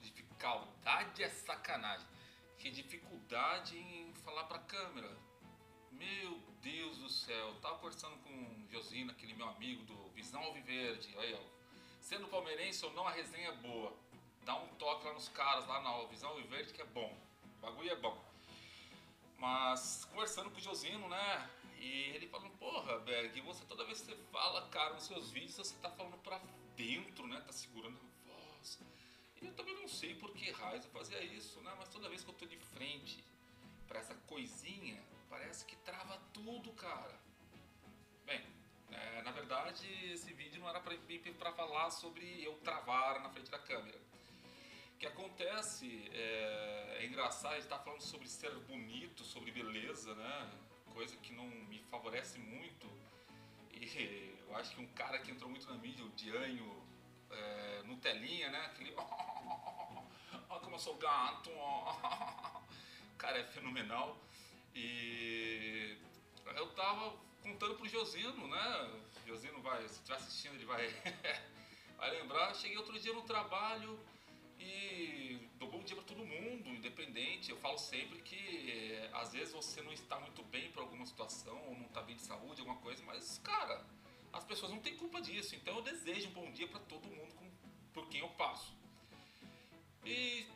dificuldade é sacanagem. Que dificuldade em falar pra câmera. Meu Deus do céu, tava conversando com o Josino, aquele meu amigo do Visão Alviverde. Aí, ó. Sendo palmeirense ou não, a resenha é boa. Dá um toque lá nos caras, lá na Visão Alviverde, que é bom. O bagulho é bom. Mas conversando com o Josino, né? E ele falando, porra, Berg, você toda vez que você fala, cara, nos seus vídeos, você tá falando pra dentro, né? Tá segurando a voz. Eu também não sei por que raios eu fazia isso, né? Mas toda vez que eu tô de frente para essa coisinha, parece que trava tudo, cara. Bem, é, na verdade, esse vídeo não era para falar sobre eu travar na frente da câmera. O que acontece é, é engraçado, a gente tá falando sobre ser bonito, sobre beleza, né? Coisa que não me favorece muito. E eu acho que um cara que entrou muito na mídia, o Dianho é, Nutelinha, né? Aquele. Olha como eu sou gato. Cara é fenomenal. E eu tava contando pro Josino, né? Josino vai, se estiver assistindo, ele vai, vai lembrar. Cheguei outro dia no trabalho e dou bom dia para todo mundo, independente. Eu falo sempre que é, às vezes você não está muito bem para alguma situação, ou não está bem de saúde, alguma coisa, mas cara, as pessoas não têm culpa disso. Então eu desejo um bom dia para todo mundo com, por quem eu passo. E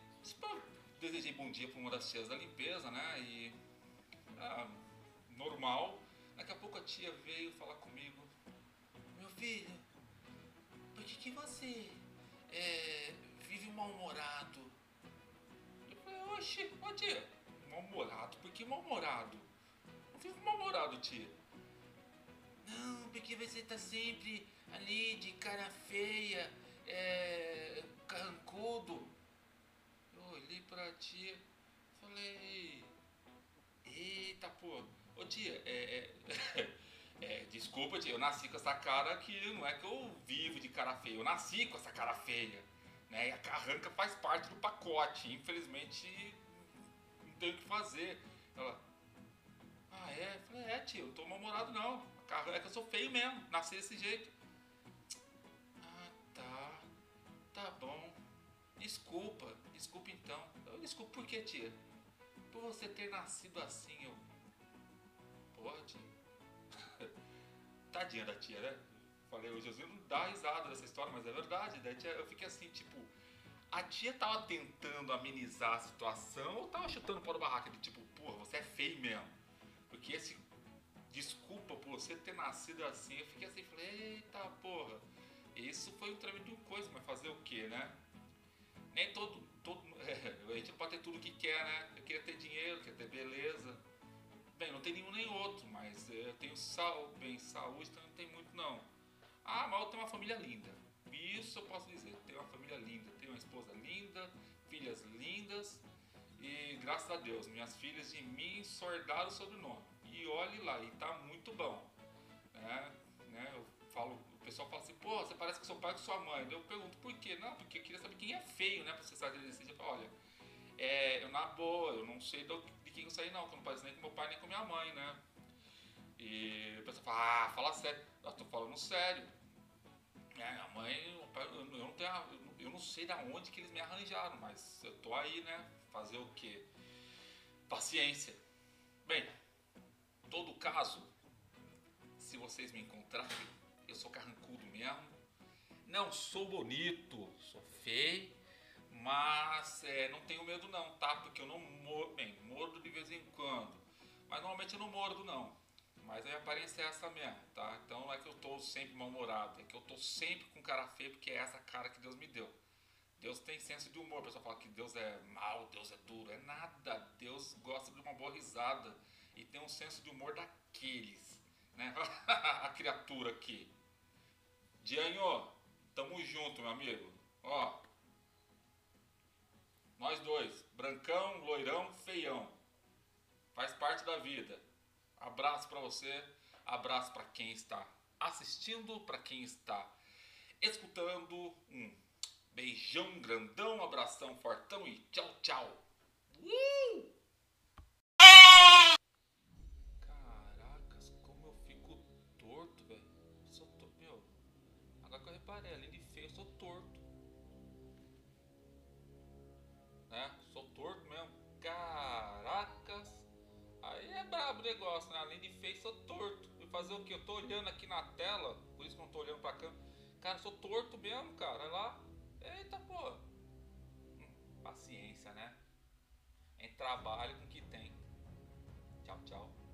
desejei bom dia para uma das tias da limpeza, né? E ah, normal. Daqui a pouco a tia veio falar comigo: Meu filho, por que, que você é, vive mal-humorado? Eu falei: Oxe, ó tia, mal-humorado? Por que mal-humorado? Não vivo mal-humorado, tia. Não, porque você tá sempre ali de cara feia, é, carrancudo. Eu olhei pra tia, falei, eita pô, ô tia, é, é, é, desculpa tia, eu nasci com essa cara que não é que eu vivo de cara feia, eu nasci com essa cara feia, né? E a carranca faz parte do pacote, infelizmente não tenho o que fazer. Ela, ah é? Eu falei, é tia, eu tô mal-humorado não. É que eu sou feio mesmo, nasci desse jeito. Ah, tá. Tá bom. Desculpa, desculpa então. Eu desculpo por quê, tia? Por você ter nascido assim, eu. Pode. Tadinha da tia, né? Falei, o Josinho não dá risada dessa história, mas é verdade. Daí eu fiquei assim, tipo. A tia tava tentando amenizar a situação ou tava chutando para o barraco de tipo, porra, você é feio nascido assim. Eu fiquei assim, falei, eita porra. Isso foi um tremendo coisa, mas fazer o que, né? Nem todo. todo é, a gente não pode ter tudo que quer, né? Eu queria ter dinheiro, queria ter beleza. Bem, não tem nenhum nem outro, mas eu tenho sal, bem, saúde, então não tem muito não. Ah, mas eu tenho uma família linda. Isso eu posso dizer. Tenho uma família linda, tenho uma esposa linda, filhas lindas. E graças a Deus, minhas filhas de mim sordaram o sobrenome e olhe lá, e tá muito bom. Falo, o pessoal fala assim, pô, você parece que seu pai é com sua mãe. Eu pergunto, por quê? Não, porque eu queria saber quem é feio, né? Pra você saber desse dia. Olha, é, eu na boa, eu não sei de quem eu saí não, que eu não pareço nem com meu pai nem com minha mãe, né? E o pessoal fala, ah, fala sério. Eu tô falando sério. É, minha mãe, eu não, tenho, eu não sei da onde que eles me arranjaram, mas eu tô aí, né? Fazer o quê? Paciência. Bem, todo caso, se vocês me encontrarem, eu sou carrancudo mesmo. Não sou bonito, sou feio, mas é, não tenho medo não, tá? Porque eu não mordo, bem, mordo de vez em quando, mas normalmente eu não mordo não. Mas a minha aparência é essa mesmo, tá? Então não é que eu tô sempre mal-humorado, é que eu tô sempre com cara feio porque é essa cara que Deus me deu. Deus tem senso de humor, o pessoal fala que Deus é mal, Deus é duro, é nada. Deus gosta de uma boa risada e tem um senso de humor daqueles, né? a criatura aqui. Dianho, tamo junto, meu amigo. Ó, nós dois, brancão, loirão, feião. Faz parte da vida. Abraço para você, abraço para quem está assistindo, para quem está escutando. Um beijão grandão, abração fortão e amarelo. Ele feio, eu sou torto. Né? Sou torto mesmo. Caracas. Aí é brabo o negócio, né? Além de feio, sou torto. E fazer o que? Eu tô olhando aqui na tela, por isso que eu não tô olhando pra câmera. Cara, sou torto mesmo, cara. Olha lá. Eita, pô. Hum, paciência, né? Em trabalho com o que tem. Tchau, tchau.